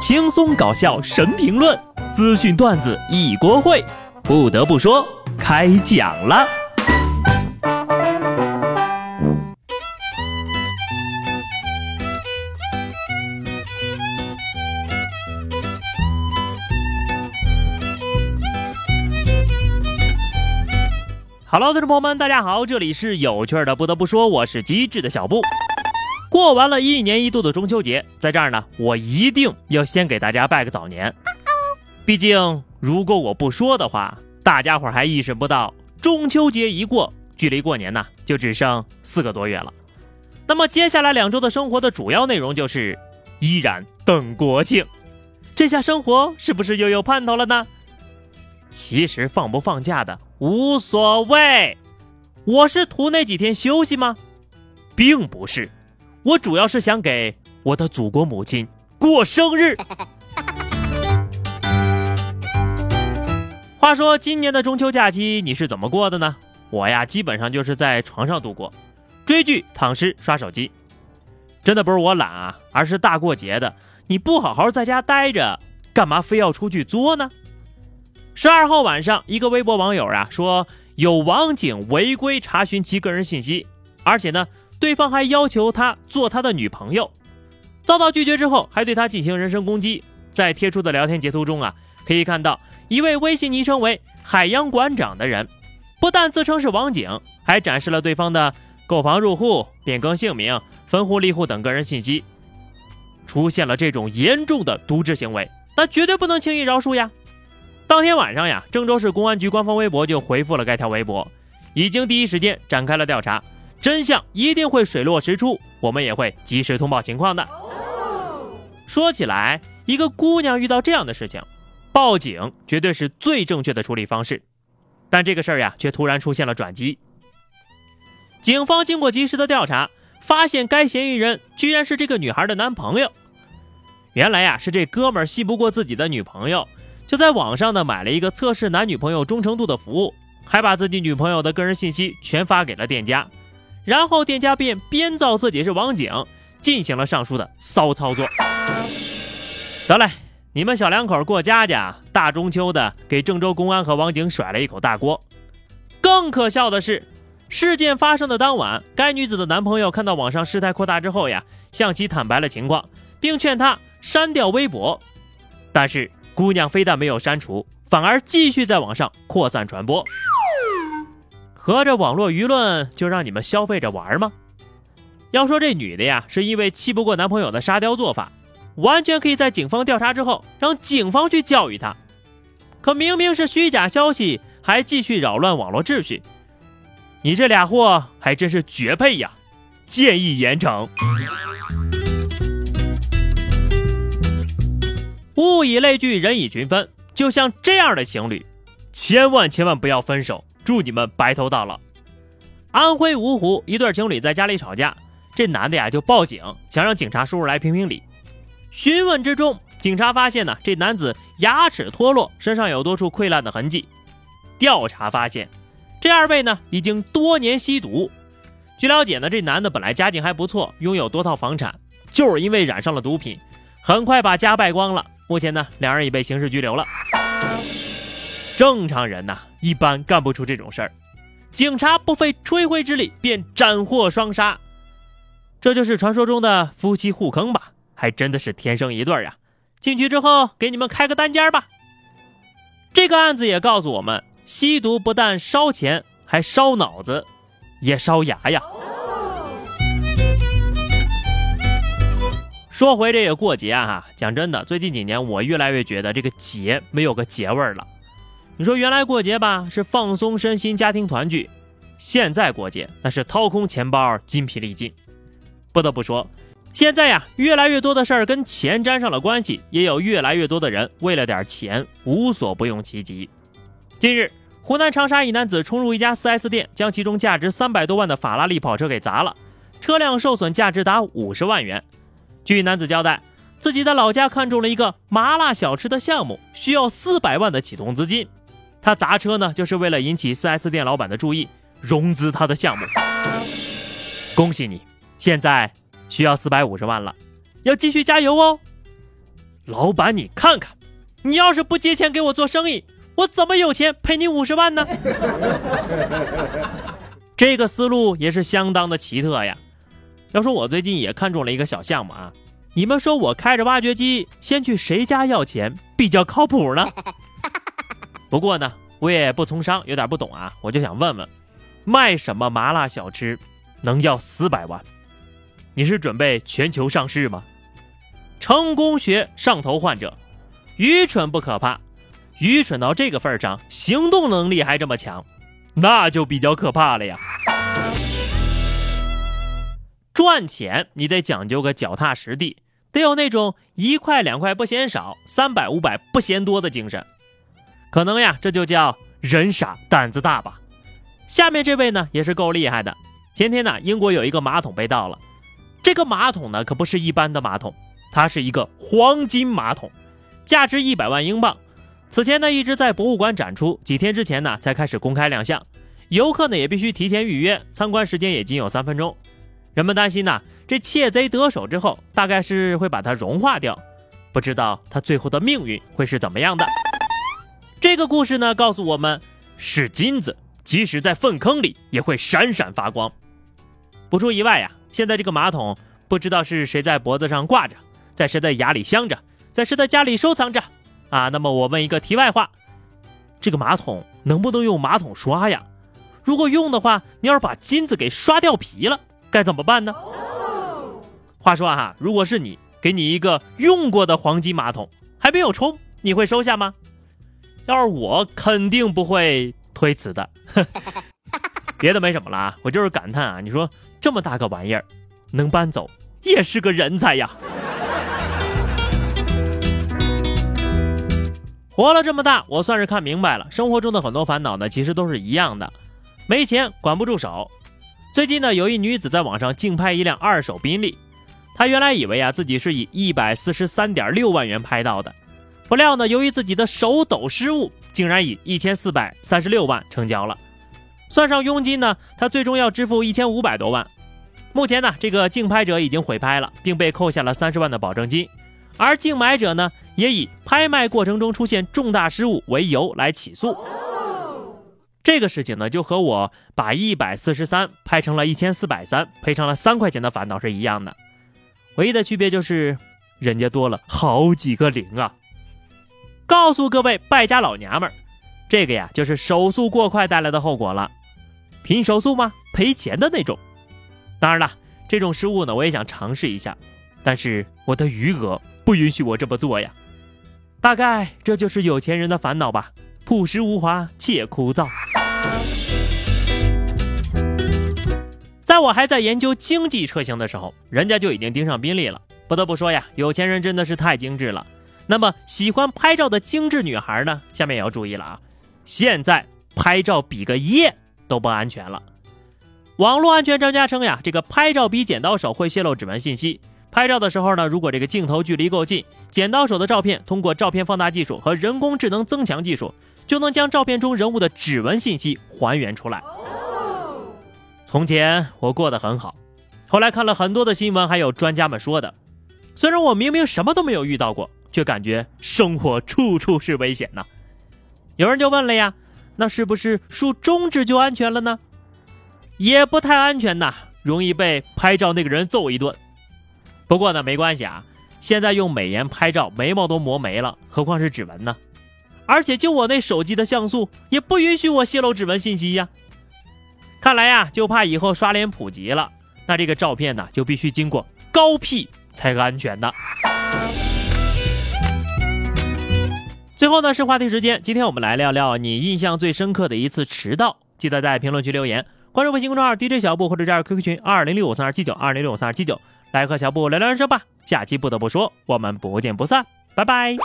轻松搞笑神评论，资讯段子一锅烩。不得不说，开讲了。Hello，听众朋友们，大家好，这里是有趣的。不得不说，我是机智的小布。过完了一年一度的中秋节，在这儿呢，我一定要先给大家拜个早年。毕竟，如果我不说的话，大家伙还意识不到中秋节一过，距离过年呢就只剩四个多月了。那么接下来两周的生活的主要内容就是依然等国庆。这下生活是不是又有盼头了呢？其实放不放假的无所谓，我是图那几天休息吗？并不是。我主要是想给我的祖国母亲过生日。话说今年的中秋假期你是怎么过的呢？我呀，基本上就是在床上度过，追剧、躺尸、刷手机。真的不是我懒啊，而是大过节的，你不好好在家待着，干嘛非要出去作呢？十二号晚上，一个微博网友啊说有网警违规查询其个人信息，而且呢。对方还要求他做他的女朋友，遭到拒绝之后，还对他进行人身攻击。在贴出的聊天截图中啊，可以看到一位微信昵称为“海洋馆长”的人，不但自称是网警，还展示了对方的购房入户、变更姓名、分户离户等个人信息。出现了这种严重的渎职行为，那绝对不能轻易饶恕呀！当天晚上呀，郑州市公安局官方微博就回复了该条微博，已经第一时间展开了调查。真相一定会水落石出，我们也会及时通报情况的。说起来，一个姑娘遇到这样的事情，报警绝对是最正确的处理方式。但这个事儿呀，却突然出现了转机。警方经过及时的调查，发现该嫌疑人居然是这个女孩的男朋友。原来呀，是这哥们儿信不过自己的女朋友，就在网上呢买了一个测试男女朋友忠诚度的服务，还把自己女朋友的个人信息全发给了店家。然后店家便编造自己是网警，进行了上述的骚操作。得嘞，你们小两口过家家，大中秋的给郑州公安和网警甩了一口大锅。更可笑的是，事件发生的当晚，该女子的男朋友看到网上事态扩大之后呀，向其坦白了情况，并劝她删掉微博。但是姑娘非但没有删除，反而继续在网上扩散传播。合着网络舆论就让你们消费着玩吗？要说这女的呀，是因为气不过男朋友的沙雕做法，完全可以在警方调查之后让警方去教育她。可明明是虚假消息，还继续扰乱网络秩序，你这俩货还真是绝配呀！建议严惩。物以类聚，人以群分，就像这样的情侣，千万千万不要分手。祝你们白头到老。安徽芜湖一对情侣在家里吵架，这男的呀就报警，想让警察叔叔来评评理。询问之中，警察发现呢，这男子牙齿脱落，身上有多处溃烂的痕迹。调查发现，这二位呢已经多年吸毒。据了解呢，这男的本来家境还不错，拥有多套房产，就是因为染上了毒品，很快把家败光了。目前呢，两人已被刑事拘留了。正常人呐，一般干不出这种事儿。警察不费吹灰之力便斩获双杀，这就是传说中的夫妻互坑吧？还真的是天生一对呀！进去之后给你们开个单间吧。这个案子也告诉我们，吸毒不但烧钱，还烧脑子，也烧牙呀。说回这个过节啊，讲真的，最近几年我越来越觉得这个节没有个节味儿了。你说原来过节吧是放松身心、家庭团聚，现在过节那是掏空钱包、筋疲力尽。不得不说，现在呀，越来越多的事儿跟钱沾上了关系，也有越来越多的人为了点钱无所不用其极。近日，湖南长沙一男子冲入一家 4S 店，将其中价值三百多万的法拉利跑车给砸了，车辆受损价值达五十万元。据男子交代，自己在老家看中了一个麻辣小吃的项目，需要四百万的启动资金。他砸车呢，就是为了引起 4S 店老板的注意，融资他的项目。恭喜你，现在需要四百五十万了，要继续加油哦。老板，你看看，你要是不借钱给我做生意，我怎么有钱赔你五十万呢？这个思路也是相当的奇特呀。要说我最近也看中了一个小项目啊，你们说我开着挖掘机先去谁家要钱比较靠谱呢？不过呢，我也不从商，有点不懂啊，我就想问问，卖什么麻辣小吃能要四百万？你是准备全球上市吗？成功学上头患者，愚蠢不可怕，愚蠢到这个份上，行动能力还这么强，那就比较可怕了呀。赚钱你得讲究个脚踏实地，得有那种一块两块不嫌少，三百五百不嫌多的精神。可能呀，这就叫人傻胆子大吧。下面这位呢也是够厉害的。前天呢，英国有一个马桶被盗了，这个马桶呢可不是一般的马桶，它是一个黄金马桶，价值一百万英镑。此前呢一直在博物馆展出，几天之前呢才开始公开亮相，游客呢也必须提前预约，参观时间也仅有三分钟。人们担心呐，这窃贼得手之后，大概是会把它融化掉，不知道他最后的命运会是怎么样的。这个故事呢，告诉我们，是金子，即使在粪坑里也会闪闪发光。不出意外呀，现在这个马桶不知道是谁在脖子上挂着，在谁的牙里镶着，在谁的家里收藏着啊。那么我问一个题外话，这个马桶能不能用马桶刷呀？如果用的话，你要是把金子给刷掉皮了。该怎么办呢？话说哈，如果是你，给你一个用过的黄金马桶，还没有冲，你会收下吗？要是我，肯定不会推辞的。别的没什么了啊，我就是感叹啊，你说这么大个玩意儿，能搬走也是个人才呀。活了这么大，我算是看明白了，生活中的很多烦恼呢，其实都是一样的，没钱管不住手。最近呢，有一女子在网上竞拍一辆二手宾利，她原来以为啊自己是以一百四十三点六万元拍到的，不料呢，由于自己的手抖失误，竟然以一千四百三十六万成交了。算上佣金呢，他最终要支付一千五百多万。目前呢，这个竞拍者已经毁拍了，并被扣下了三十万的保证金，而竞买者呢，也以拍卖过程中出现重大失误为由来起诉。这个事情呢，就和我把一百四十三拍成了一千四百三，赔偿了三块钱的烦恼是一样的，唯一的区别就是人家多了好几个零啊！告诉各位败家老娘们儿，这个呀就是手速过快带来的后果了，拼手速吗？赔钱的那种。当然了，这种失误呢，我也想尝试一下，但是我的余额不允许我这么做呀。大概这就是有钱人的烦恼吧。朴实无华且枯燥。在我还在研究经济车型的时候，人家就已经盯上宾利了。不得不说呀，有钱人真的是太精致了。那么喜欢拍照的精致女孩呢？下面也要注意了啊！现在拍照比个耶都不安全了。网络安全专家称呀，这个拍照比剪刀手会泄露指纹信息。拍照的时候呢，如果这个镜头距离够近，剪刀手的照片通过照片放大技术和人工智能增强技术。就能将照片中人物的指纹信息还原出来。从前我过得很好，后来看了很多的新闻，还有专家们说的，虽然我明明什么都没有遇到过，却感觉生活处处是危险呢。有人就问了呀，那是不是竖中指就安全了呢？也不太安全呐，容易被拍照那个人揍一顿。不过呢，没关系啊，现在用美颜拍照，眉毛都磨没了，何况是指纹呢？而且就我那手机的像素也不允许我泄露指纹信息呀。看来呀，就怕以后刷脸普及了，那这个照片呢就必须经过高 P 才安全的。最后呢是话题时间，今天我们来聊聊你印象最深刻的一次迟到。记得在评论区留言，关注微信公众号 DJ 小布或者加入 QQ 群二零六五三二七九二零六五三二七九，来和小布聊聊人生吧。下期不得不说，我们不见不散，拜拜。